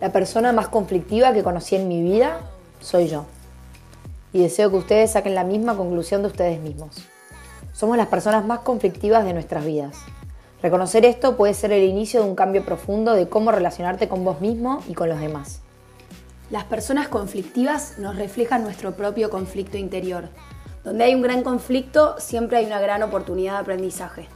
La persona más conflictiva que conocí en mi vida soy yo. Y deseo que ustedes saquen la misma conclusión de ustedes mismos. Somos las personas más conflictivas de nuestras vidas. Reconocer esto puede ser el inicio de un cambio profundo de cómo relacionarte con vos mismo y con los demás. Las personas conflictivas nos reflejan nuestro propio conflicto interior. Donde hay un gran conflicto, siempre hay una gran oportunidad de aprendizaje.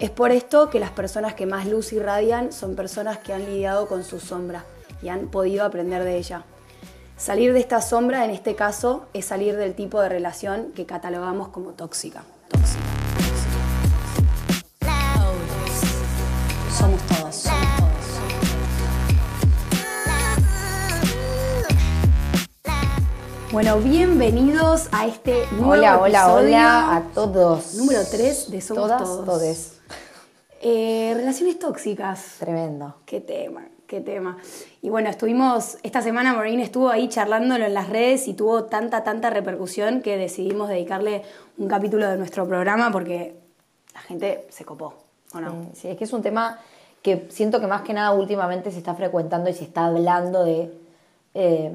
Es por esto que las personas que más luz irradian son personas que han lidiado con su sombra y han podido aprender de ella. Salir de esta sombra, en este caso, es salir del tipo de relación que catalogamos como tóxica. tóxica. Somos todos, somos todos. Bueno, bienvenidos a este nuevo Hola, hola, episodio, hola a todos. Número 3 de Somos Todas, Todos. todes. Eh, relaciones tóxicas. Tremendo. Qué tema, qué tema. Y bueno, estuvimos, esta semana Maureen estuvo ahí charlándolo en las redes y tuvo tanta, tanta repercusión que decidimos dedicarle un capítulo de nuestro programa porque la gente se copó, ¿o no? Sí, es que es un tema que siento que más que nada últimamente se está frecuentando y se está hablando de eh,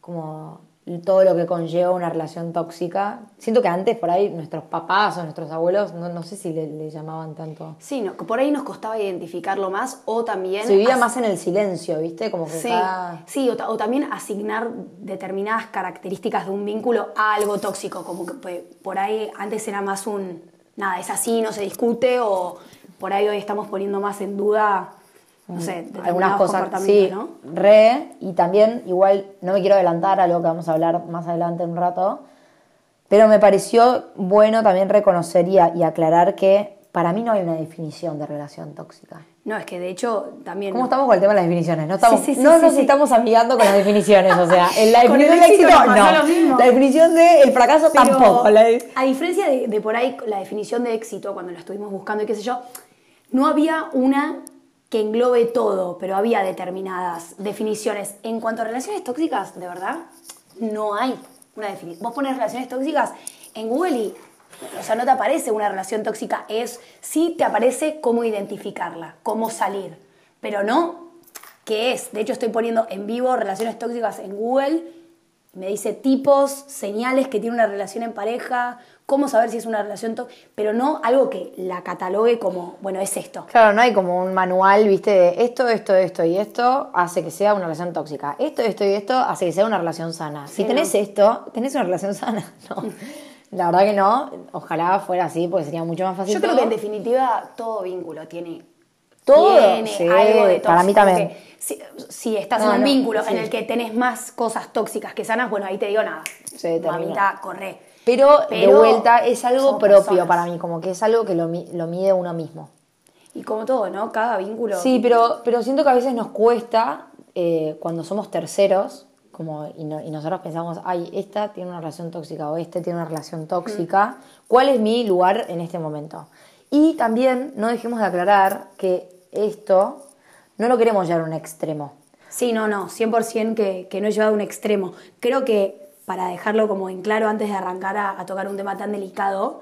como todo lo que conlleva una relación tóxica. Siento que antes por ahí nuestros papás o nuestros abuelos, no, no sé si le, le llamaban tanto. Sí, no, que por ahí nos costaba identificarlo más o también... Se vivía más en el silencio, ¿viste? Como que Sí, cada- sí o, ta- o también asignar determinadas características de un vínculo a algo tóxico, como que por ahí antes era más un, nada, es así, no se discute, o por ahí hoy estamos poniendo más en duda, no sé, algunas cosas, sí, ¿no? re, y también igual, no me quiero adelantar a lo que vamos a hablar más adelante en un rato, pero me pareció bueno también reconocer y, a- y aclarar que para mí no hay una definición de relación tóxica. No, es que de hecho también... ¿Cómo estamos con el tema de las definiciones? No, estamos, Sí, sí, sí, no nos estamos amigando con las definiciones, o sea, en la definición del éxito no. lo mismo. La definición del fracaso Pero, tampoco. de- A diferencia de, de por ahí la definición de éxito, cuando la estuvimos buscando y qué sé yo, no había una que englobe todo, pero había determinadas definiciones. En cuanto a relaciones tóxicas, de verdad, no hay una definición. Vos pones relaciones tóxicas en Google y, o sea, no te aparece una relación tóxica, es, sí te aparece cómo identificarla, cómo salir, pero no qué es. De hecho, estoy poniendo en vivo relaciones tóxicas en Google me dice tipos, señales que tiene una relación en pareja, cómo saber si es una relación tóxica, pero no algo que la catalogue como, bueno, es esto. Claro, no hay como un manual, viste, de esto, esto, esto y esto hace que sea una relación tóxica. Esto, esto y esto hace que sea una relación sana. Si tenés no. esto, tenés una relación sana. No. La verdad que no. Ojalá fuera así, porque sería mucho más fácil. Yo creo que en definitiva todo vínculo tiene, Todo, tiene sí, algo de tóxico. para mí también. Si, si estás No, en un no, vínculo sí. en el que tenés más cosas tóxicas que sanas, bueno, ahí te digo nada. Sí. Mamita, corre. Pero, de vuelta es algo propio personas. para mí, como que es algo que lo, mi- lo mide uno mismo. Y como todo, ¿no? Cada vínculo. Sí, pero, pero siento que a veces nos cuesta eh, cuando somos terceros, como, y, no- y nosotros pensamos, ay, esta tiene una relación tóxica o este tiene una relación tóxica, ¿cuál es mi lugar en este momento? Y también no dejemos de aclarar que esto no lo queremos llevar a un extremo. Sí, no, no, 100% que, que no he llevado a un extremo. Creo que, para dejarlo como en claro antes de arrancar a, a tocar un tema tan delicado,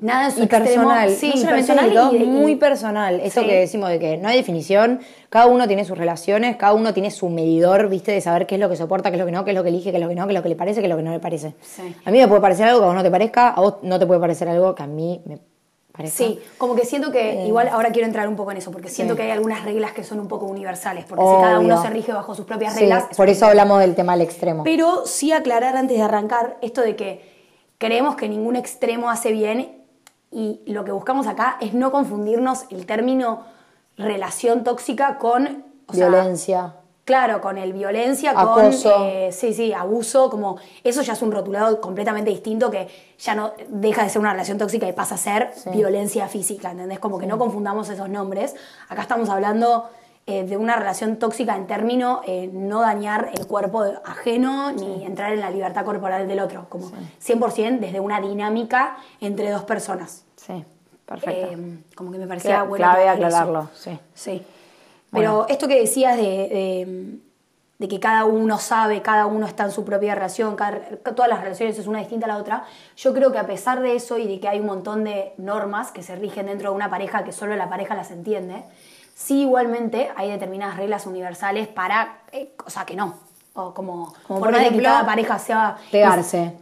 nada Y extremo- personal, sí, no personal y muy personal. Eso Sí. que decimos de que no hay definición, cada uno tiene sus relaciones, cada uno tiene su medidor, ¿viste? De saber qué es lo que soporta, qué es lo que no, qué es lo que elige, qué es lo que no, qué es lo que le parece, qué es lo que no le parece. Sí. A mí me puede parecer algo que a vos no te parezca, a vos no te puede parecer algo que a mí me Sí, como que siento que, igual ahora quiero entrar un poco en eso, porque siento Sí. que hay algunas reglas que son un poco universales, porque si cada uno se rige bajo sus propias Sí, reglas. por eso hablamos del tema al extremo. Pero sí aclarar antes de arrancar esto de que creemos que ningún extremo hace bien y lo que buscamos acá es no confundirnos el término relación tóxica con o sea, Violencia. Claro, con el violencia, Acoso. con eh, sí, sí, abuso, como eso ya es un rotulado completamente distinto que ya no deja de ser una relación tóxica y pasa a ser violencia física, ¿entendés? Como que no confundamos esos nombres. Acá estamos hablando eh, de una relación tóxica en término eh, no dañar el cuerpo ajeno ni entrar en la libertad corporal del otro, como 100% desde una dinámica entre dos personas. Sí, perfecto. Eh, como que me parecía bueno clave aclararlo, sí. Sí. Pero esto que decías de, de- de que cada uno sabe, cada uno está en su propia relación, cada- todas las relaciones es una distinta a la otra, yo creo que a pesar de eso y de que hay un montón de normas que se rigen dentro de una pareja que solo la pareja las entiende, Sí, igualmente hay determinadas reglas universales para eh, cosas que no. O como, Como por por más de que ejemplo, cada pareja sea... Pegarse.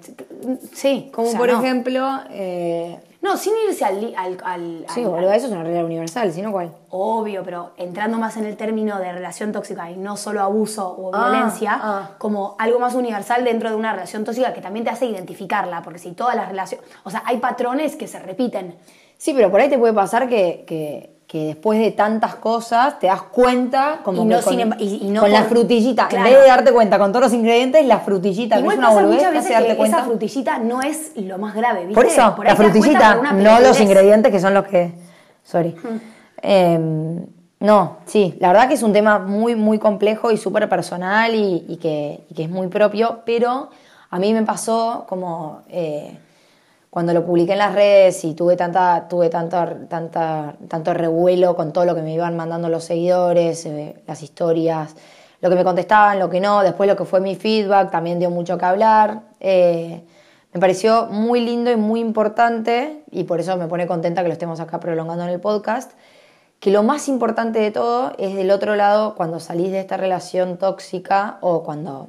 Sí. Como o sea, por no. ejemplo. eh, No, sin irse al... al, al- sí, al- boludo, eso es una regla universal, ¿sí no cuál? Obvio, pero entrando más en el término de relación tóxica y no solo abuso o Ah, violencia, ah. como algo más universal dentro de una relación tóxica que también te hace identificarla, porque si todas las relaciones, o sea, hay patrones que se repiten. Sí, pero por ahí te puede pasar que, que, que después de tantas cosas te das cuenta como Y que no con, sin y- y no con la frutillita, Claro. en vez de darte cuenta con todos los ingredientes, la frutillita, que Igual es una boludez, muchas veces darte que cuenta. esa frutillita no es lo más grave, ¿viste? Por eso, ahí la frutillita, por no los ingredientes que son los que. Sorry. Eh, no, sí, la verdad que es un tema muy, muy complejo y súper personal y, y que, y que es muy propio, pero a mí me pasó como eh, cuando lo publiqué en las redes y tuve, tanta, tuve tanta, tanto revuelo con todo lo que me iban mandando los seguidores, eh, las historias, lo que me contestaban, lo que no, después lo que fue mi feedback también dio mucho que hablar. Eh, me pareció muy lindo y muy importante, y por eso me pone contenta que lo estemos acá prolongando en el podcast, que lo más importante de todo es del otro lado, cuando salís de esta relación tóxica o cuando,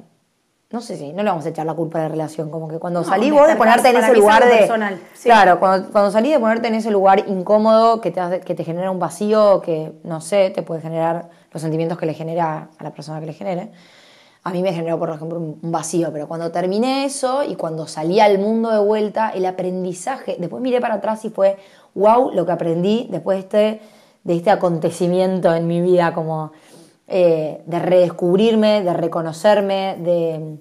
no sé si, no le vamos a echar la culpa a la relación, como que cuando No, salís vos de ponerte en ese lugar de... personal, sí. Claro, cuando, cuando salís de ponerte en ese lugar incómodo que te, que te genera un vacío, que no sé, te puede generar los sentimientos que le genera a la persona que le genere. A mí me generó, por ejemplo, un vacío, pero cuando terminé eso y cuando salí al mundo de vuelta, el aprendizaje, después miré para atrás y fue, wow, lo que aprendí después de este, de este acontecimiento en mi vida, como eh, de redescubrirme, de reconocerme, de,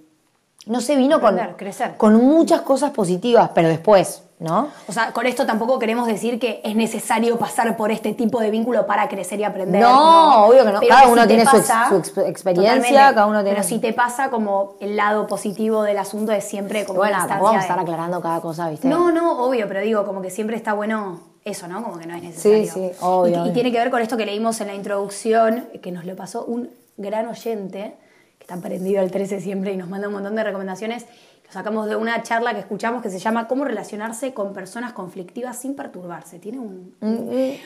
no sé, vino con, Aprender, crecer. con muchas cosas positivas, pero después, ¿no? O sea, con esto tampoco queremos decir que es necesario pasar por este tipo de vínculo para crecer y aprender. No, obvio que no. Pero Cada uno si tiene su ex- su ex- experiencia, totalmente. cada uno tiene Pero si te pasa como el lado positivo del asunto es siempre como bueno, vamos a estar aclarando cada cosa, ¿viste? No, no, obvio, pero digo, como que siempre está bueno eso, ¿no? Como que no es necesario. Sí, sí, obvio, Y, y tiene que ver con esto que leímos en la introducción, que nos lo pasó un gran oyente, que está prendido al 13 siempre y nos manda un montón de recomendaciones. Lo sacamos de una charla que escuchamos que se llama Cómo relacionarse con personas conflictivas sin perturbarse. Tiene un...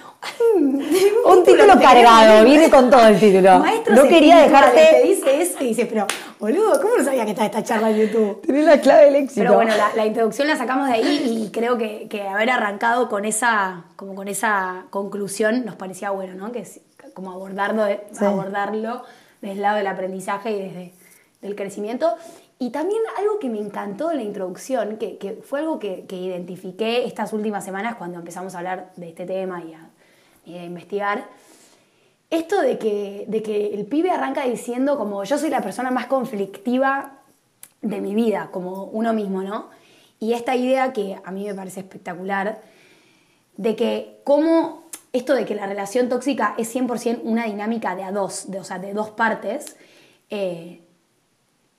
Un título cargado, viene con todo el título. Maestros no quería Te dejarte dice eso y dice, pero, boludo, ¿cómo no sabía que está esta charla en YouTube? tener la clave del éxito. Pero bueno, la, la introducción la sacamos de ahí y creo que, que haber arrancado con esa, como con esa conclusión nos parecía bueno, ¿no? Que es como abordarlo, Sí. abordarlo desde el lado del aprendizaje y desde el crecimiento. Y también algo que me encantó de la introducción, que, que fue algo que, que identifiqué estas últimas semanas cuando empezamos a hablar de este tema y a, y a investigar, esto de que, de que el pibe arranca diciendo como yo soy la persona más conflictiva de mi vida, como uno mismo, ¿no? Y esta idea que a mí me parece espectacular, de que cómo esto de que la relación tóxica es 100% una dinámica de a dos, de, o sea, de dos partes, eh,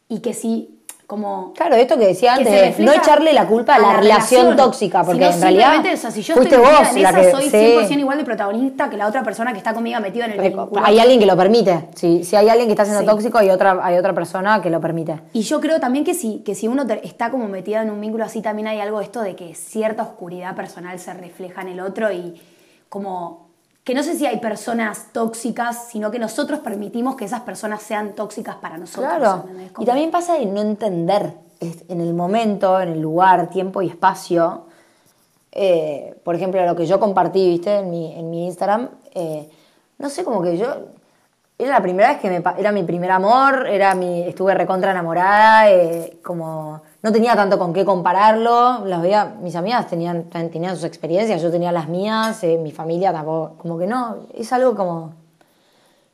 y que si como Claro, esto que decía que antes, no echarle la culpa a la, relación, tóxica, porque en realidad o sea, si yo fuiste estoy vos en la esa, que soy sí. 100% igual de protagonista que la otra persona que está conmigo metida en el vínculo. Hay alguien que lo permite. Si, si hay alguien que está siendo Sí. tóxico, hay otra, hay otra persona que lo permite. Y yo creo también que si, que si uno te- está como metida en un vínculo así, también hay algo de esto de que cierta oscuridad personal se refleja en el otro y como que no sé si hay personas tóxicas, sino que nosotros permitimos que esas personas sean tóxicas para nosotros. Claro. Y también pasa de no entender en el momento, en el lugar, tiempo y espacio. eh, por ejemplo, lo que yo compartí, viste, en mi, en mi Instagram. eh, no sé, como que yo. Era la primera vez que me. Era mi primer amor, era mi, estuve recontra enamorada, eh, como. No tenía tanto con qué compararlo. Las veía, mis amigas tenían, tenían sus experiencias, yo tenía las mías, eh, mi familia tampoco. Como que no, es algo como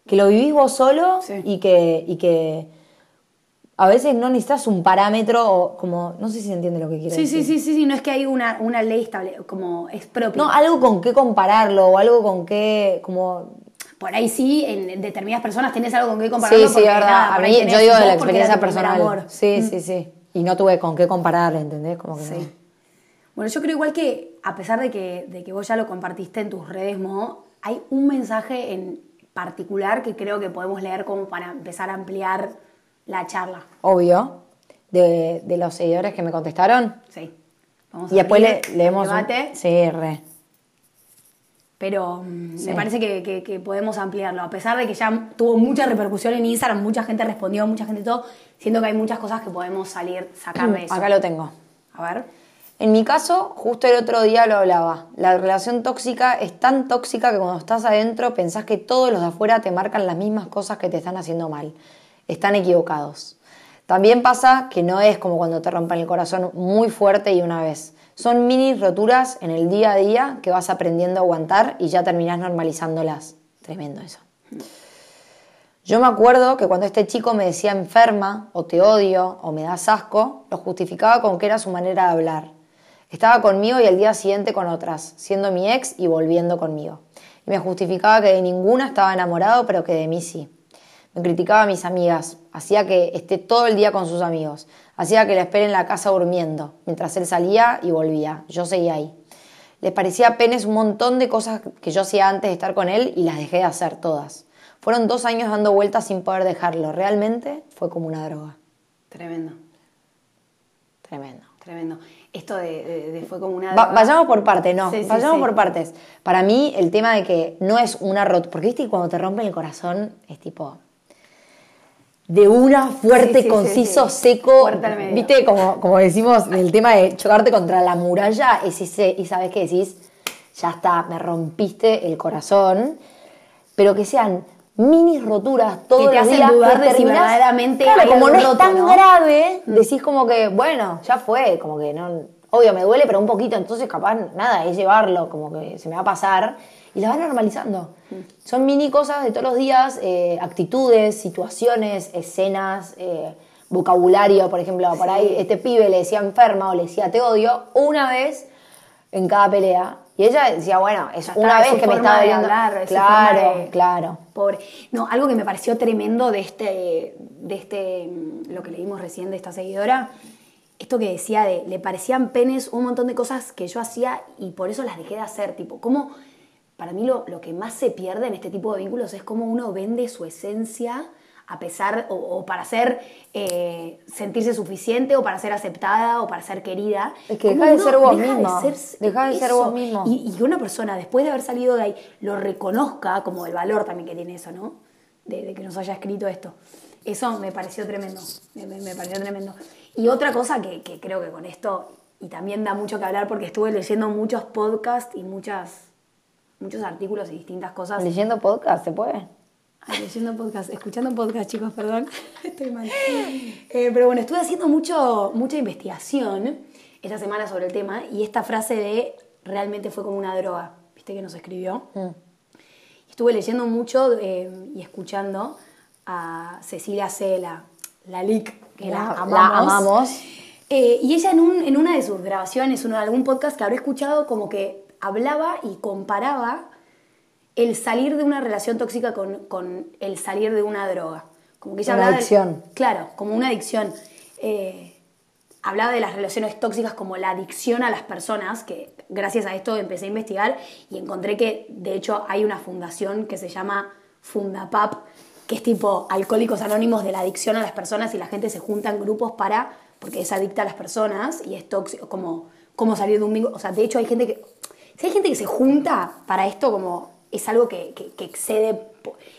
que lo vivís vos solo Sí. y, que, y que a veces no necesitas un parámetro o como, no sé si se entiende lo que quiero Sí, sí, decir. sí, sí, sí, no es que hay una, una ley estable, como es propia. No, algo con qué compararlo o algo con qué, como... Por ahí sí, en determinadas personas tenés algo con qué Sí, compararlo. sí, es verdad. nada, a mí, yo digo de la experiencia personal. Mm. Sí, sí, sí. Y no tuve con qué comparar, ¿entendés? Como que no. Sí. Bueno, yo creo igual que, a pesar de que, de que vos ya lo compartiste en tus redes, Mo, hay un mensaje en particular que creo que podemos leer como para empezar a ampliar la charla. Obvio. De, de los seguidores que me contestaron. Sí. Vamos Y después le, leemos... un-. Sí, re. Pero mm, Sí. me parece que, que- que podemos ampliarlo. A pesar de que ya tuvo mucha repercusión en Instagram, mucha gente respondió, mucha gente todo, siento que hay muchas cosas que podemos salir, sacar de eso. Acá lo tengo. A ver. En mi caso, justo el otro día lo hablaba. La relación tóxica es tan tóxica que cuando estás adentro pensás que todos los de afuera te marcan las mismas cosas que te están haciendo mal. Están equivocados. También pasa que no es como cuando te rompen el corazón muy fuerte y una vez. Son mini roturas en el día a día que vas aprendiendo a aguantar y ya terminás normalizándolas. Tremendo eso. Yo me acuerdo que cuando este chico me decía enferma, o te odio, o me das asco, lo justificaba con que era su manera de hablar. Estaba conmigo y al día siguiente con otras, siendo mi ex y volviendo conmigo. Y me justificaba que de ninguna estaba enamorado, pero que de mí sí. Criticaba a mis amigas, hacía que esté todo el día con sus amigos, hacía que le espere en la casa durmiendo, mientras él salía y volvía. Yo seguía ahí. Les parecía apenas un montón de cosas que yo hacía antes de estar con él y las dejé de hacer todas. Fueron dos años dando vueltas sin poder dejarlo. Realmente fue como una droga. Tremendo, Tremendo. tremendo. Esto de, de- de fue como una. Va- droga. vayamos por partes, no. Sí, sí, vayamos sí. por partes. Para mí, el tema de que no es una rot Porque viste que cuando te rompen el corazón es tipo. De una fuerte, Sí, sí, conciso, sí. seco. Viste, como, como decimos, el tema de chocarte contra la muralla, es ese, y sabes que decís, ya está, me rompiste el corazón. Pero que sean mini roturas todos Que te los días, dudar que de si verdaderamente Claro, como no es tan ¿no? grave, decís como que, bueno, ya fue, como que no. Obvio, me duele, pero un poquito, entonces capaz nada, es llevarlo, como que se me va a pasar. Y la van normalizando. Son mini cosas de todos los días, eh, actitudes, situaciones, escenas, eh, vocabulario, por ejemplo, por ahí este pibe le decía enferma o le decía te odio una vez en cada pelea. Y ella decía, bueno, es una vez que me estaba de viendo. hablar, es claro, de- claro. Pobre. No, algo que me pareció tremendo de este, de este, mm, lo que leímos recién de esta seguidora, esto que decía de, le parecían penes un montón de cosas que yo hacía y por eso las dejé de hacer, tipo, cómo, para mí lo, lo que más se pierde en este tipo de vínculos es cómo uno vende su esencia a pesar, o, o para ser, eh, sentirse suficiente, o para ser aceptada, o para ser querida. Es que deja de ser vos deja de mismo. ser Deja de ser vos mismo. Y, que una persona, después de haber salido de ahí, lo reconozca como el valor también que tiene eso, ¿no? De, de que nos haya escrito esto. Eso me pareció tremendo, me, me- me pareció tremendo. Y otra cosa que, que creo que con esto, y también da mucho que hablar porque estuve leyendo muchos podcasts y muchas, muchos artículos y distintas cosas. Leyendo podcast, ¿se puede? Ay, leyendo podcast, escuchando podcast, chicos, perdón. Estoy mal. Eh, pero bueno, estuve haciendo mucho, mucha investigación esta semana sobre el tema y esta frase de realmente fue como una droga, ¿viste que nos escribió? Estuve leyendo mucho eh, y escuchando a Cecilia Cela, la LIC, que la, La- amamos. la amamos. Eh, y ella en, un- en una de sus grabaciones, en algún podcast que habré escuchado, como que hablaba y comparaba el salir de una relación tóxica con, con el salir de una droga. Como que ella Una hablaba de- adicción. claro, como una adicción. Eh, hablaba de las relaciones tóxicas como la adicción a las personas, que gracias a esto empecé a investigar y encontré que de hecho hay una fundación que se llama Fundapap, que es tipo Alcohólicos Anónimos de la adicción a las personas y la gente se junta en grupos para, porque es adicta a las personas y es tóxico, como, como salir de un vínculo. O sea, de hecho hay gente que, si hay gente que se junta para esto como es algo que, que- que excede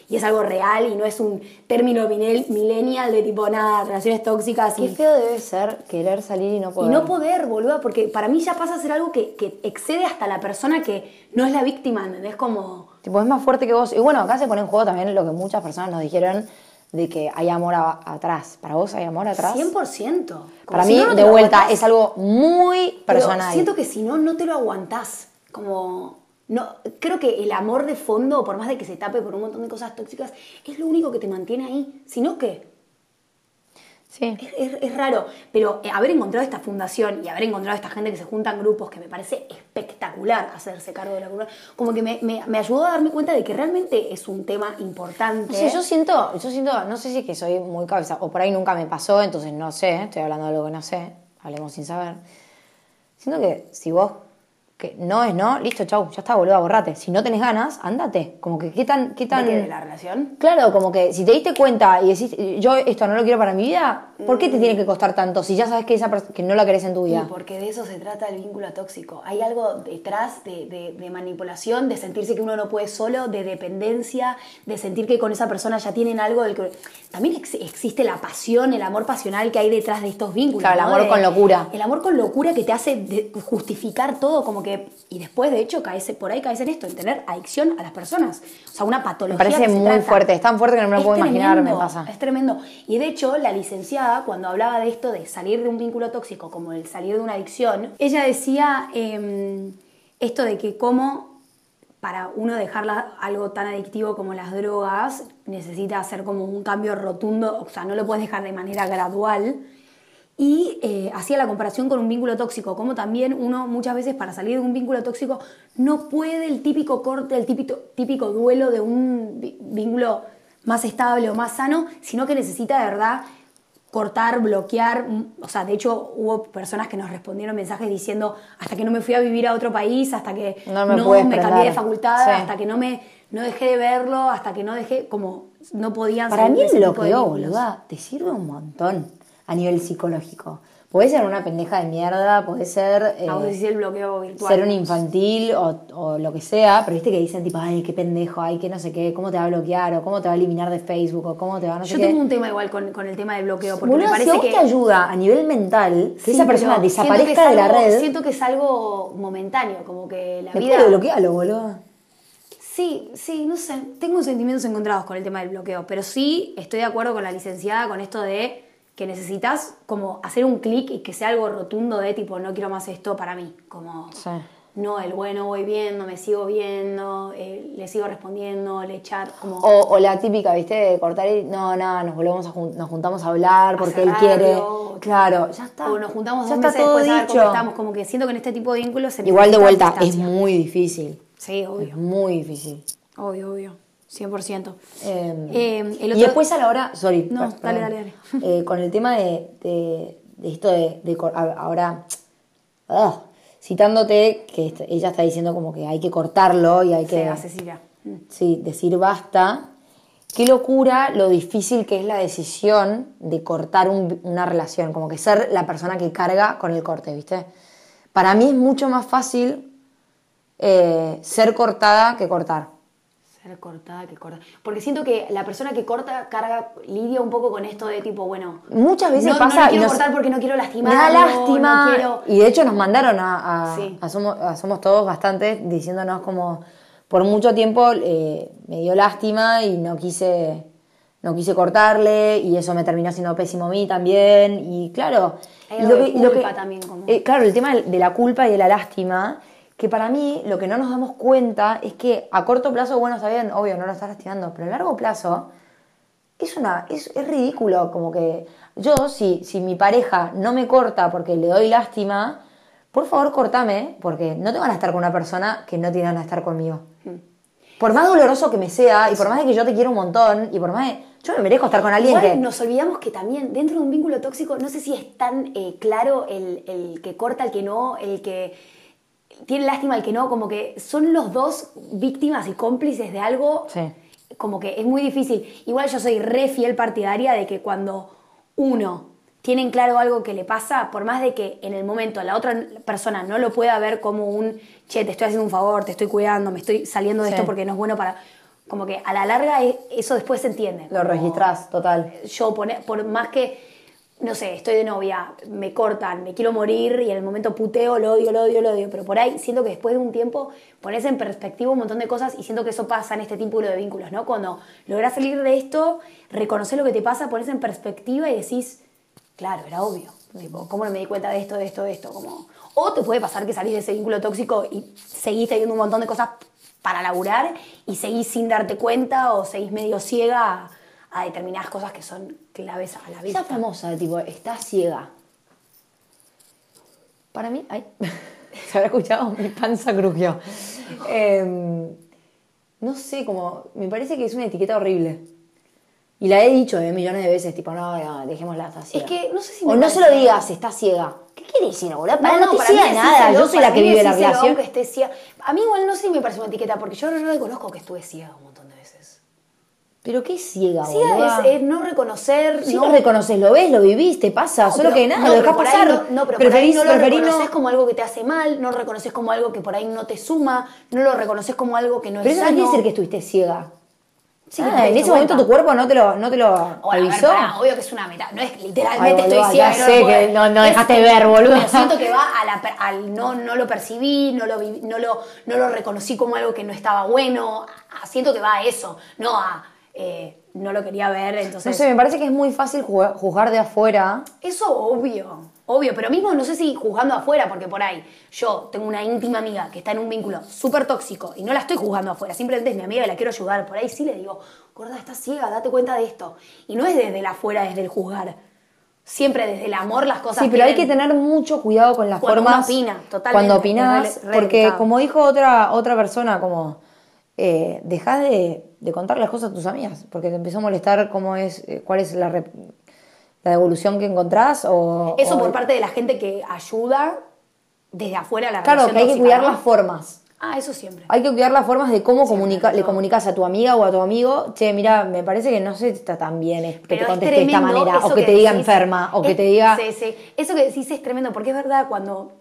y es algo real y no es un término millennial de tipo nada, relaciones tóxicas Qué y, feo debe ser querer salir y no y poder. no poder, boluda, porque para mí ya pasa a ser algo que, que excede hasta la persona que no es la víctima, ¿entendés? Como... Tipo, es más fuerte que vos. Y bueno, acá se pone en juego también lo que muchas personas nos dijeron de que hay amor a- atrás. ¿Para vos hay amor atrás? 100%. Como Para si mí, no, no te de vuelta, aguantás. es algo muy Pero personal. siento que si no, no te lo aguantás. Como. No, creo que el amor de fondo, por más de que se tape por un montón de cosas tóxicas, es lo único que te mantiene ahí. Si no, ¿qué? Sí. Es, es- es raro, pero eh, haber encontrado esta fundación y haber encontrado esta gente que se junta en grupos, que me parece espectacular hacerse cargo de la cultura, como que me, me- me ayudó a darme cuenta de que realmente es un tema importante. Sé, yo siento, yo siento, no sé si es que soy muy cabeza, o por ahí nunca me pasó, entonces no sé, estoy hablando de algo que no sé, hablemos sin saber. Siento que si vos, que no es no, listo, chau, ya está, boludo, borrate. Si no tenés ganas, andate. Como que qué tan, qué ¿De tan. qué? ¿De la relación? Claro, como que si te diste cuenta y decís, yo esto no lo quiero para mi vida, ¿Por qué te tiene que costar tanto si ya sabes que, esa que no la querés en tu Y vida? porque de eso se trata el vínculo tóxico. Hay algo detrás de, de- de manipulación, de sentirse que uno no puede solo, de dependencia, de sentir que con esa persona ya tienen algo del que... También ex- existe la pasión, el amor pasional que hay detrás de estos vínculos. Claro, el ¿no? amor De- con locura. El amor con locura que te hace justificar todo como que... Y después, de hecho, caes, por ahí caes en esto, en tener adicción a las personas. O sea, una Me patología parece que se muy trata. fuerte, es tan fuerte que no me lo Es puedo imaginar, me pasa. Es tremendo. Y de hecho, la licenciada, cuando hablaba de esto de salir de un vínculo tóxico como el salir de una adicción, ella decía em, esto de que cómo para uno dejarla algo tan adictivo como las drogas, necesita hacer como un cambio rotundo, o sea, no lo puedes dejar de manera gradual. Y eh, hacía la comparación con un vínculo tóxico, como también uno muchas veces para salir de un vínculo tóxico no puede el típico corte, el típico, típico duelo de un vínculo más estable o más sano, sino que necesita de verdad cortar, bloquear. mm, O sea, de hecho hubo personas que nos respondieron mensajes diciendo hasta que no me fui a vivir a otro país, hasta que No me cambié de prender". facultad, Sí. hasta que no me no dejé de verlo, hasta que no dejé, como no podían Para mí el bloqueo, boluda, te sirve un montón a nivel psicológico. Puede ser una pendeja de mierda, puede ser eh, Ah, vos decís el bloqueo virtual. ser un infantil o, o lo que sea, pero viste que dicen tipo, ay, qué pendejo, ay, que no sé qué, cómo te va a bloquear o cómo te va a eliminar de Facebook o cómo te va a no sé Yo qué. tengo un tema igual con, con el tema del bloqueo, porque Boluda, me si parece a vos que... te ayuda a nivel mental que Sí, esa persona desaparezca es de la algo- red, Siento que es algo momentáneo, como que la vida... bloquealo, boludo. Sí, sí, no sé. Tengo sentimientos encontrados con el tema del bloqueo, pero sí estoy de acuerdo con la licenciada con esto de que necesitas como hacer un clic y que sea algo rotundo de tipo, no quiero más esto para mí. Como, Sí. no, el bueno, voy viendo, me sigo viendo, eh, le sigo respondiendo, le echar, como... O, o la típica, ¿viste? De cortar y no, no, nos volvemos a jun- nos juntamos a hablar porque él quiere. Claro, ya está. O nos juntamos ya dos está meses todo después a ver cómo dicho. estamos. Como que siento que en este tipo de vínculos se Igual de vuelta, es muy difícil. Sí, Es obvio. muy difícil. Obvio, obvio. 100%. Eh, Eh, el Y después a la hora, sorry, No, dale, perdón. dale, Eh, con el tema de, de- de esto de, de ahora, ah, citándote, que ella está diciendo como que hay que cortarlo y hay que Cecilia. Mm. sí, decir basta. Qué locura lo difícil que es la decisión de cortar un- una relación, como que ser la persona que carga con el corte, ¿viste? Para mí es mucho más fácil eh, ser cortada que cortar. Ser cortada que corta. Porque siento que la persona que corta carga, lidia un poco con esto de tipo, bueno. Muchas veces no, pasa No, y quiero nos- cortar porque no quiero Me lastimar. da lástima. No quiero... Y de hecho nos mandaron a, a- Sí. a Somos, a Somos Todos bastante diciéndonos como por mucho tiempo eh, me dio lástima y no quise, no quise cortarle y eso me terminó siendo pésimo a mí también. Y claro, Hay y algo de culpa también, como- eh, claro, el tema de la culpa y de la lástima, que para mí lo que no nos damos cuenta es que a corto plazo, bueno, está bien, obvio, no lo estás lastimando, pero a largo plazo es una es, es ridículo como que yo si, si mi pareja no me corta porque le doy lástima por favor cortame porque no te van a estar con una persona que no tiene ganas de estar conmigo. Por más doloroso que me sea y por más de que yo te quiero un montón y por más de yo me merezco estar con alguien Igual que nos olvidamos que también dentro de un vínculo tóxico, no sé si es tan eh, claro el, el que corta, el que no, el que tiene lástima, el que no, como que son los dos víctimas y cómplices de algo, Sí. como que es muy difícil. Igual yo soy re fiel partidaria de que cuando uno tiene en claro algo que le pasa, por más de que en el momento la otra persona no lo pueda ver como un, che, te estoy haciendo un favor, te estoy cuidando, me estoy saliendo de Sí. esto porque no es bueno para... Como que a la larga e- eso después se entiende. lo como- registrás total yo pone- por más que, no sé, estoy de novia, me cortan, me quiero morir y en el momento puteo, lo odio, lo odio, lo odio, pero por ahí siento que después de un tiempo pones en perspectiva un montón de cosas y siento que eso pasa en este tipo de vínculos, ¿no? Cuando logras salir de esto, reconocer lo que te pasa, pones en perspectiva y decís, claro, era obvio, tipo, ¿cómo no me di cuenta de esto, de esto, de esto? Como... O te puede pasar que salís de ese vínculo tóxico y seguís teniendo un montón de cosas para laburar y seguís sin darte cuenta o seguís medio ciega a, determinadas cosas que son claves a la vida. Esa famosa tipo, está ciega. Para mí, ay, se habrá escuchado, mi panza crujió. Em, no sé, como, me parece que es una etiqueta horrible. Y la he dicho eh, millones de veces, tipo, no, no, dejémosla, está ciega. que no sé si O me no se lo digas, está ciega. ¿Qué quiere decir, boludo? Para no, te para mí ciega nada, yo soy la para que vive la relación. aunque esté ciega. A mí igual no sé si me parece una etiqueta, porque yo no reconozco que estuve ciega un montón de veces. Pero qué ciega, Sí, boluda. es, es no reconocer. Sí no, lo reconoces, lo ves, lo viviste, pasa, No, solo pero- que nada, no, lo pero dejas pasar. No, no, pero por ahí preferís, no lo preferís reconoces no- como algo que te hace mal, no lo reconoces como algo que por ahí no te suma, no lo reconoces como algo que no Pero es eso no sano. quiere decir que estuviste ciega. Sí, Ah, en ese momento cuenta. tu cuerpo no te lo, no te lo ver, avisó. pará, obvio que es una meta. No es que literalmente Ay, estoy ciega. no sé puedo que ver. no- no Es dejaste que- ver, boluda. Pero siento que va a la al no, no lo percibí, no lo, vi- no, lo, no lo reconocí como algo que no estaba bueno. Siento que va a eso, no a eh, no lo quería ver, entonces. No sé, me parece que es muy fácil ju- juzgar de afuera. Eso obvio, obvio, pero mismo no sé si juzgando afuera, porque por ahí yo tengo una íntima amiga que está en un vínculo súper tóxico y no la estoy juzgando afuera, simplemente es mi amiga y la quiero ayudar. Por ahí sí le digo, gorda, estás ciega, date cuenta de esto. Y no es desde el afuera, desde el juzgar. Siempre desde el amor las cosas. Sí, pero hay que tener mucho cuidado con las Cuando formas. uno opina, totalmente, Cuando re porque como dijo otra, otra persona, como eh, dejás de, de contar las cosas a tus amigas, porque te empezó a molestar cómo es, eh, cuál es la, devolución que encontrás o... Eso o- por parte de la gente que ayuda desde afuera a la Claro, que hay que tóxica, cuidar ¿no? las formas. Ah, eso siempre. Hay que cuidar las formas de cómo comunica, le comunicas a tu amiga o a tu amigo, che, mira, me parece que no se está tan bien es- que Pero te es conteste de esta manera, o que te diga enferma, o que te diga... Sí, sí. Eso que decís es tremendo, porque es verdad cuando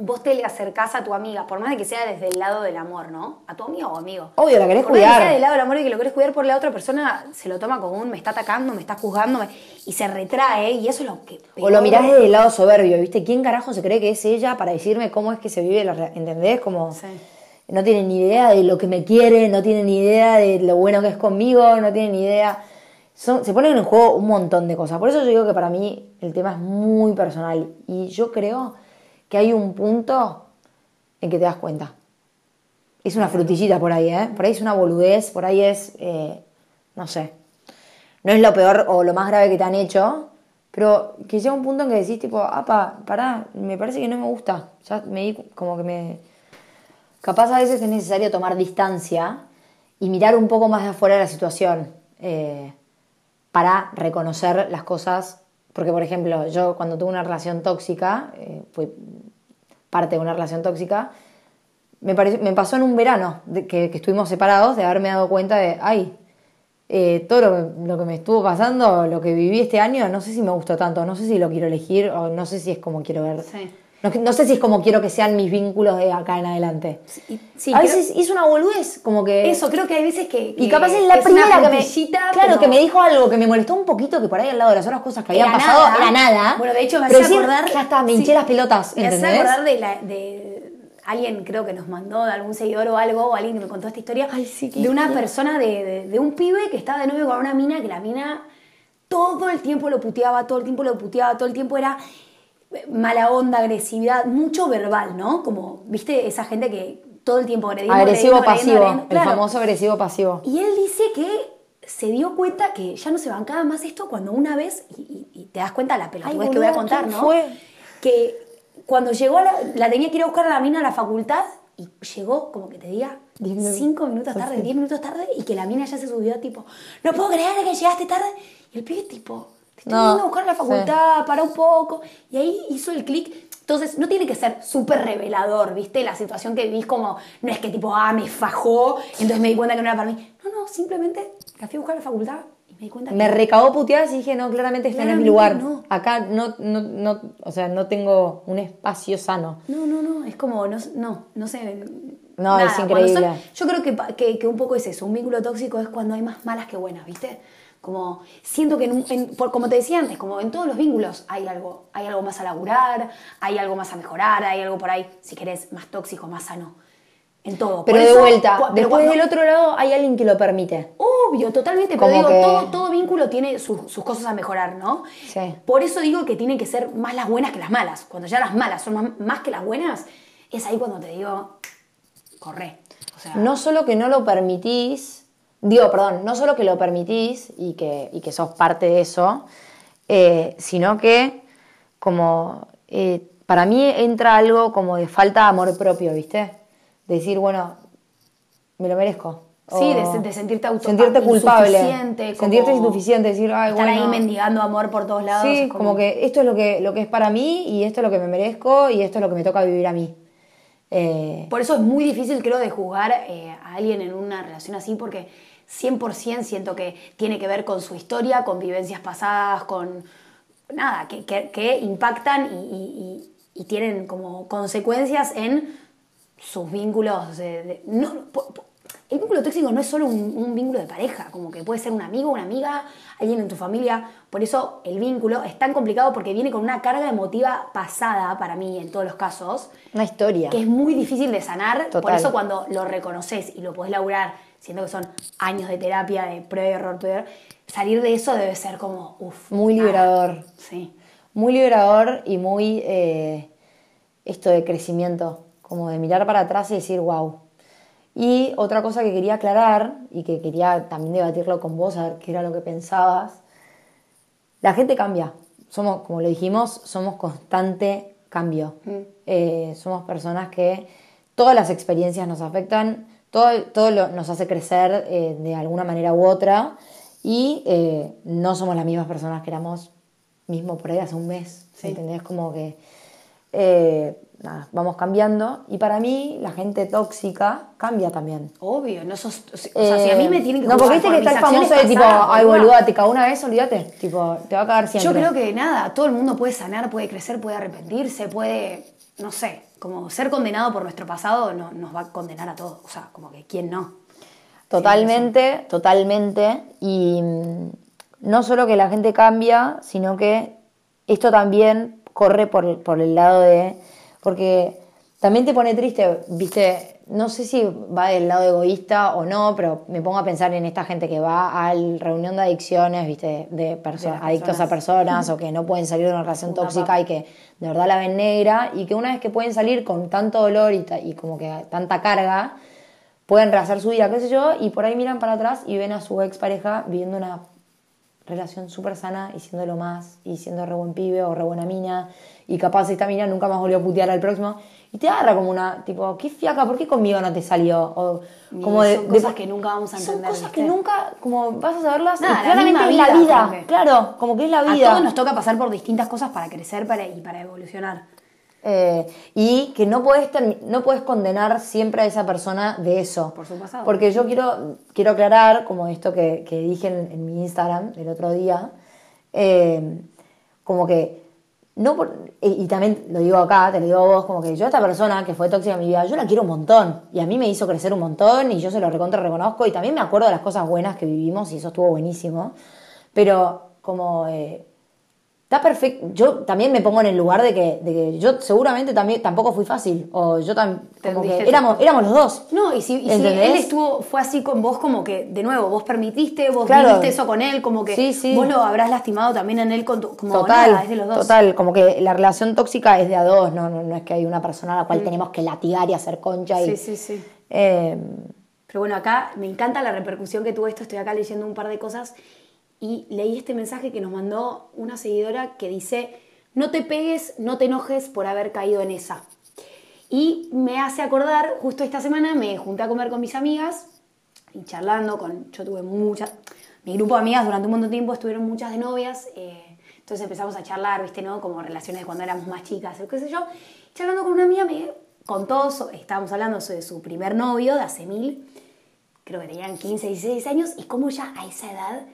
vos te le acercás a tu amiga, por más de que sea desde el lado del amor, ¿no? A tu amiga o amigo. Obvio, la querés Por más de que cuidar. sea del lado del amor y que lo querés cuidar por la otra persona, se lo toma como un me está atacando, me está juzgando, me- y se retrae, y eso es lo que. O lo mirás desde el lado soberbio, ¿viste? ¿Quién carajo se cree que es ella para decirme cómo es que se vive la re- ¿Entendés? Como Sí. no tiene ni idea de lo que me quiere, no tiene ni idea de lo bueno que es conmigo, no tiene ni idea. Son- se ponen en juego un montón de cosas. Por eso yo digo que para mí el tema es muy personal. Y yo creo que hay un punto en que te das cuenta. Es una frutillita por ahí, ¿eh? Por ahí es una boludez, por ahí es, eh, no sé, no es lo peor o lo más grave que te han hecho, pero que llega un punto en que decís, tipo, apa, pará, me parece que no me gusta. Ya me di como que me. Capaz a veces es necesario tomar distancia y mirar un poco más de afuera de la situación eh, para reconocer las cosas. Porque, por ejemplo, yo cuando tuve una relación tóxica, eh, fue parte de una relación tóxica, me, pareció- me pasó en un verano de que, estuvimos separados de haberme dado cuenta de, ay, eh, todo lo lo que me estuvo pasando, lo que viví este año, no sé si me gustó tanto, no sé si lo quiero elegir o no sé si es como quiero ver. Sí. No, no sé si es como quiero que sean mis vínculos de acá en adelante. Sí, sí, a creo- veces hizo una boludez, como que... Eso, creo que hay veces que. Y capaz es la primera que me. Claro, que me dijo algo que me molestó un poquito, que por ahí al lado de las otras cosas que habían pasado nada. era nada. Bueno, de hecho me hace acordar. Ya está, me sí, hinché las pelotas, Me hace ¿entendés? acordar de, la, de alguien, creo que nos mandó, de algún seguidor o algo, o alguien que me contó esta historia. Ay, sí, de una historia. persona, de, de- de un pibe que estaba de novio con una mina, que la mina todo el tiempo lo puteaba, todo el tiempo lo puteaba, todo el tiempo era mala onda, agresividad, mucho verbal, ¿no? Como, viste, esa gente que todo el tiempo agrediendo, Agresivo pasivo, agrediendo, el claro. famoso agresivo pasivo. Y él dice que se dio cuenta que ya no se bancaba más esto cuando una vez, y, y- y te das cuenta la pelotudez que voy a contar, ¿quién ¿no? fue? Que cuando llegó, a la, la tenía que ir a buscar a la mina a la facultad y llegó, como que te diga, Diez cinco minutos tarde, diez minutos tarde, y que la mina ya se subió tipo, no puedo creer que llegaste tarde. Y el pibe tipo, te estoy No, a buscar la sí. facultad, para un poco. Y ahí hizo el clic. Entonces, no tiene que ser súper revelador, ¿viste? La situación que vivís como, no es que tipo, ah, me fajó, entonces me di cuenta que no era para mí. No, no, simplemente la fui a buscar a la facultad y me di cuenta Me que... recabó puteadas y dije, no, claramente este no es mi lugar. no. Acá no, no, no, o sea, no tengo un espacio sano. No, no, no, es como, no, no, no sé. No, es cuando increíble. son- yo creo que, que, que un poco es eso, un vínculo tóxico es cuando hay más malas que buenas, ¿viste? Como, siento que, en un- en- por- como te decía antes, como en todos los vínculos hay algo, hay algo más a laburar, hay algo más a mejorar, hay algo por ahí, si querés, más tóxico, más sano. En todo. Pero Por de eso, vuelta, después cuando- del otro lado hay alguien que lo permite. Obvio, totalmente, pero digo, que- todo, todo vínculo tiene sus, sus cosas a mejorar, ¿no? Sí. Por eso digo que tienen que ser más las buenas que las malas. Cuando ya las malas son más, más que las buenas, es ahí cuando te digo, corre. O sea, No solo que no lo permitís, digo, perdón, no solo que lo permitís y que, y que sos parte de eso, eh, sino que como eh, para mí entra algo como de falta de amor propio, ¿viste? De decir, bueno, me lo merezco. Sí, de de sentirte auto- sentirte culpable, insuficiente, como sentirte insuficiente, decir, ay, estar bueno, ahí mendigando amor por todos lados. Sí, es como... que esto es lo que, lo que es para mí y esto es lo que me merezco y esto es lo que me toca vivir a mí. Eh, Por eso es muy difícil, creo, de juzgar eh, a alguien en una relación así, porque 100% siento que tiene que ver con su historia, con vivencias pasadas, con nada, que, impactan y, tienen como consecuencias en sus vínculos. de- el vínculo tóxico no es solo un, un vínculo de pareja, como que puede ser un amigo, una amiga, alguien en tu familia. Por eso el vínculo es tan complicado porque viene con una carga emotiva pasada para mí en todos los casos Una historia. que es muy difícil de sanar. Por Total. eso cuando lo reconoces y lo podés laburar, siendo que son años de terapia, de prueba y error, prueba salir de eso debe ser como, uff. Muy liberador. sí. Muy liberador y muy eh, esto de crecimiento, como de mirar para atrás y decir, wow. Y otra cosa que quería aclarar y que quería también debatirlo con vos, a ver qué era lo que pensabas. La gente cambia. Somos, como lo dijimos, somos constante cambio. Eh, somos personas que todas las experiencias nos afectan, todo, todo lo- nos hace crecer eh, de alguna manera u otra y eh, no somos las mismas personas que éramos mismo por ahí hace un mes. ¿Entendés? Como que nada, vamos cambiando y para mí la gente tóxica cambia también. Obvio, no sos. O sea, si a mí me tienen que Eh, No, porque viste que está el famoso de tipo, ay boluda". te cagó una vez, olvídate. Tipo, te va a cagar siempre. Yo creo que nada, todo el mundo puede sanar, puede crecer, puede arrepentirse, puede, no sé, como ser condenado por nuestro pasado no, nos va a condenar a todos. O sea, como que quién no. Totalmente, totalmente. Y mm, no solo que la gente cambia, sino que esto también corre por, por el lado de. Porque también te pone triste, viste, no sé si va del lado egoísta o no, pero me pongo a pensar en esta gente que va a la reunión de adicciones, viste, de perso- De adictos a personas o que no pueden salir de una relación Una tóxica papa. y que de verdad la ven negra y que una vez que pueden salir con tanto dolor y, ta- y como que tanta carga, pueden rehacer su vida, qué sé yo, y por ahí miran para atrás y ven a su expareja viviendo una relación súper sana y siendo lo más, y siendo re buen pibe o re buena mina, y capaz esta mina nunca más volvió a putear al próximo, y te agarra como una, tipo, qué fiaca, ¿por qué conmigo no te salió? O como de, son de- cosas que nunca vamos a Son entender, cosas ¿viste? que nunca, como vas a saberlas, Nada, y la claramente misma es la vida, claro, como que es la A vida. todos nos toca pasar por distintas cosas para crecer para, y para evolucionar. Eh, y que no puedes, no puedes condenar siempre a esa persona de eso. Por su pasado. Porque yo quiero, quiero aclarar, como esto que, que dije en, en mi Instagram el otro día, eh, como que, no por- y, y también lo digo acá, te lo digo a vos, como que yo a esta persona que fue tóxica en mi vida, yo la quiero un montón. Y a mí me hizo crecer un montón y yo se lo recontra reconozco y también me acuerdo de las cosas buenas que vivimos y eso estuvo buenísimo. Pero como... eh, Está perfecto. Yo también me pongo en el lugar de que, de que yo seguramente también tampoco fui fácil. O yo también. Éramos, éramos los dos. No, y si, y si ¿Entendés? él estuvo, fue así con vos, como que, de nuevo, vos permitiste, vos Claro. viviste eso con él, como que Sí, sí. vos lo habrás lastimado también en él, con tu- como Total, nada, es de los dos. total, como que la relación tóxica es de a dos, no, no, no es que hay una persona a la cual tenemos que latigar y hacer concha. Y, Mm. Sí, sí, sí. eh, Pero bueno, acá me encanta la repercusión que tuvo esto. Estoy acá leyendo un par de cosas y leí este mensaje que nos mandó una seguidora que dice: No te pegues, no te enojes por haber caído en esa. Y me hace acordar, justo esta semana me junté a comer con mis amigas y charlando con. Yo tuve muchas. Mi grupo de amigas durante un montón de tiempo estuvieron muchas de novias. eh, entonces empezamos a charlar, ¿viste? ¿No? Como relaciones de cuando éramos más chicas, o qué sé yo. Charlando con una amiga me contó, estábamos hablando de su primer novio de hace mil creo que tenían 15, 16 años, y cómo ya a esa edad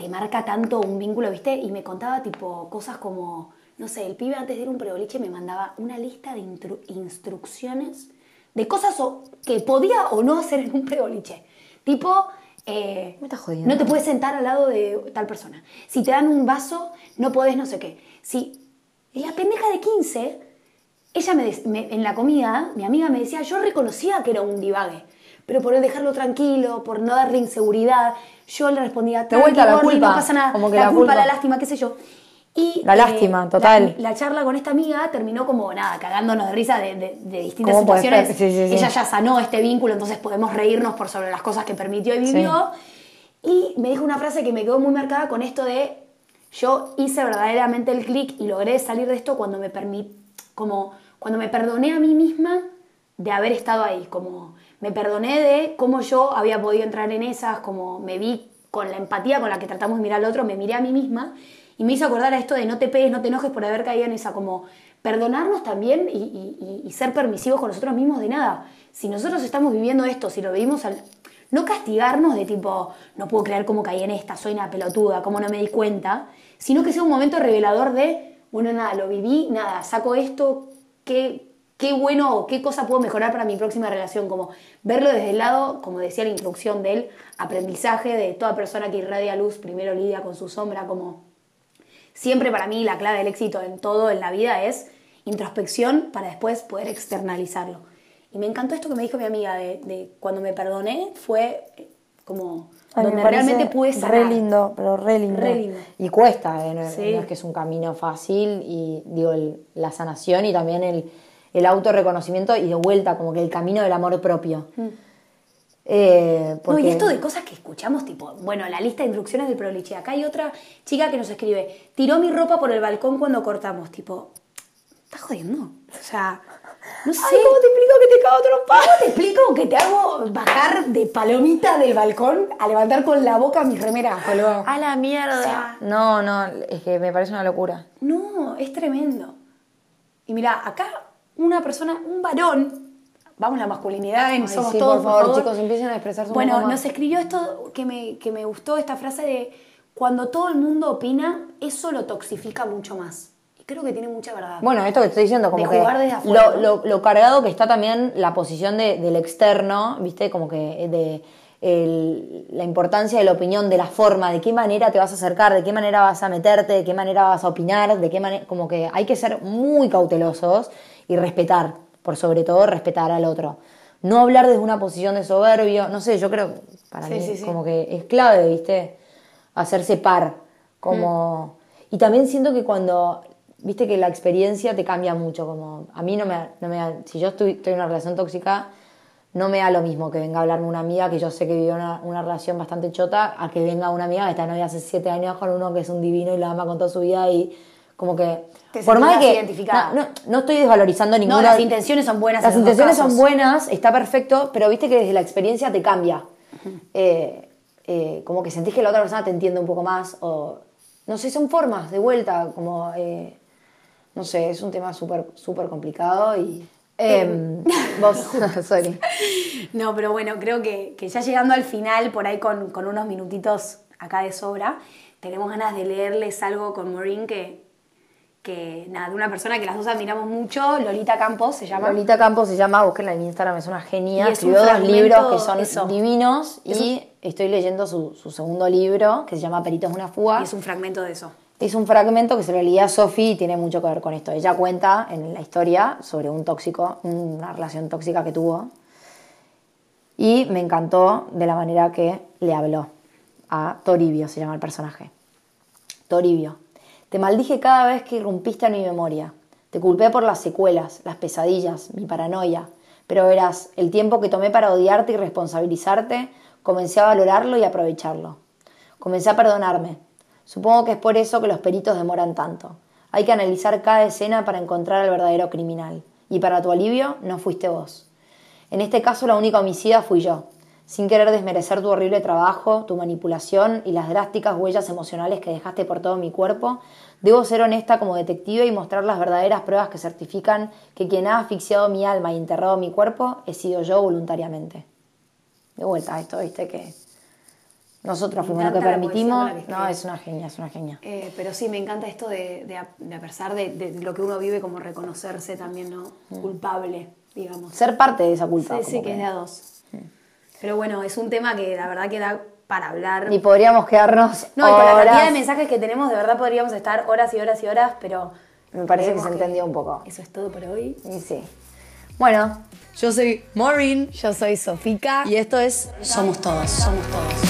te marca tanto un vínculo, ¿viste? Y me contaba tipo cosas como, no sé, el pibe antes de ir a un preboliche me mandaba una lista de intru- instrucciones de cosas o- que podía o no hacer en un preboliche. Tipo, eh, Me estás jodiendo. no te puedes sentar al lado de tal persona. Si te dan un vaso, no podés no sé qué. Si la pendeja de 15 ella me, me- en la comida, mi amiga me decía, yo reconocía que era un divague, pero por dejarlo tranquilo, por no darle inseguridad, yo le respondía, De vuelta, "Tranqui, la culpa, no pasa nada, como que la, la culpa, culpa. la lástima, qué sé yo. Y, La lástima, total. La, la charla con esta amiga terminó como, nada, cagándonos de risa de, de- de distintas ¿Cómo puede situaciones. ser? Sí, sí, sí. Ella ya sanó este vínculo, entonces podemos reírnos por sobre las cosas que permitió y vivió. Y me dijo una frase que me quedó muy marcada con esto de yo hice verdaderamente el clic y logré salir de esto cuando me permit, como cuando me perdoné a mí misma de haber estado ahí, como me perdoné de cómo yo había podido entrar en esas, como me vi con la empatía con la que tratamos de mirar al otro, me miré a mí misma y me hizo acordar a esto de no te pegues, no te enojes por haber caído en esa, como perdonarnos también y, y- ser permisivos con nosotros mismos de nada. Si nosotros estamos viviendo esto, si lo vivimos al... no castigarnos de tipo, no puedo creer cómo caí en esta, soy una pelotuda, cómo no me di cuenta, sino que sea un momento revelador de, bueno, nada, lo viví, nada, saco esto, qué, qué bueno, qué cosa puedo mejorar para mi próxima relación, como verlo desde el lado, como decía la introducción del aprendizaje de toda persona que irradia luz, primero lidia con su sombra, como siempre para mí la clave del éxito en todo en la vida es introspección para después poder externalizarlo. Y me encantó esto que me dijo mi amiga de, cuando me perdoné, fue eh, como donde realmente pude sanar. Re lindo, pero re lindo. Y cuesta, ¿eh? no, es que es un camino fácil y digo, la sanación y también el, el autorreconocimiento y de vuelta, como que el camino del amor propio. Mm. Eh, y esto de cosas que escuchamos, tipo, bueno, la lista de instrucciones del proliche. Acá hay otra chica que nos escribe, tiró mi ropa por el balcón cuando cortamos, tipo, ¿estás jodiendo? O sea, no sé. ¿Cómo te explico que te cago trompada? ¿Cómo te explico que te hago bajar de palomita del balcón a levantar con la boca mis remeras, boludo? A la mierda. no, no, es que me parece una locura. No, es tremendo. Y mira, acá una persona, un varón, vamos la masculinidad en somos todos, por favor, chicos, empiecen a expresar su Bueno, nos escribió esto que me, que me gustó, esta frase de cuando todo el mundo opina, eso lo toxifica mucho más. Y creo que tiene mucha verdad. Bueno, esto que estoy diciendo, como que lo, lo, lo, cargado que está también la posición de, del externo, ¿viste? Como que de la importancia de la opinión, de la forma, de qué manera te vas a acercar, de qué manera vas a meterte, de qué manera vas a opinar, de qué manera, como que hay que ser muy cautelosos y respetar, por sobre todo respetar al otro. No hablar desde una posición de soberbio, no sé, yo creo, para mí, como que es clave, ¿viste? Hacerse par, como... Y también siento que cuando, viste que la experiencia te cambia mucho, como a mí no me, no me si yo estoy, estoy en una relación tóxica, no me da lo mismo que venga a hablarme una amiga que yo sé que vivió una, una, relación bastante chota a que venga una amiga que está novia hace siete años con uno que es un divino y la ama con toda su vida y como que por más que no, no, estoy desvalorizando ninguna no, las intenciones son buenas las intenciones son buenas está perfecto pero viste que desde la experiencia te cambia. Eh, eh, como que sentís que la otra persona te entiende un poco más o no sé son formas de vuelta como eh, no sé es un tema súper súper complicado y Em, vos, sorry. No, pero bueno, creo que, ya llegando al final, por ahí con, unos minutitos acá de sobra, tenemos ganas de leerles algo con Maureen que, que nada, de una persona que las dos admiramos mucho, Lolita Campos se llama. Lolita Campos se llama, busquenla en Instagram, es una genia. Escribió dos libros que son divinos y estoy leyendo su, su, segundo libro que se llama Peritos de una fuga. Y es un fragmento de eso. Es un fragmento que se lo leía a Sophie y tiene mucho que ver con esto. Ella cuenta en la historia sobre un tóxico, una relación tóxica que tuvo. Y me encantó de la manera que le habló a Toribio, se llama el personaje. Toribio, te maldije cada vez que irrumpiste en mi memoria. Te culpé por las secuelas, las pesadillas, mi paranoia. Pero verás, el tiempo que tomé para odiarte y responsabilizarte, comencé a valorarlo y aprovecharlo. Comencé a perdonarme, Supongo que es por eso que los peritos demoran tanto. Hay que analizar cada escena para encontrar al verdadero criminal. Y para tu alivio, no fuiste vos. En este caso, la única homicida fui yo. Sin querer desmerecer tu horrible trabajo, tu manipulación y las drásticas huellas emocionales que dejaste por todo mi cuerpo, debo ser honesta como detective y mostrar las verdaderas pruebas que certifican que quien ha asfixiado mi alma y enterrado mi cuerpo he sido yo voluntariamente. De vuelta a esto, viste que nosotros fuimos lo que permitimos. No, es una genia, es una genia. Eh, pero sí, me encanta esto de, de, a pesar de, lo que uno vive, como reconocerse también, ¿no? Mm. Culpable, digamos. Ser parte de esa culpa. Sí, sí, que, es de a dos. Pero bueno, es un tema que la verdad que da para hablar. Y podríamos quedarnos. No, y con la cantidad de mensajes que tenemos, de verdad podríamos estar horas y horas y horas, pero. Me parece que se entendió un poco. Eso es todo por hoy. Y sí. Bueno, yo soy Maureen. Yo soy Sofika. Y esto es Somos Todos. Somos Todos.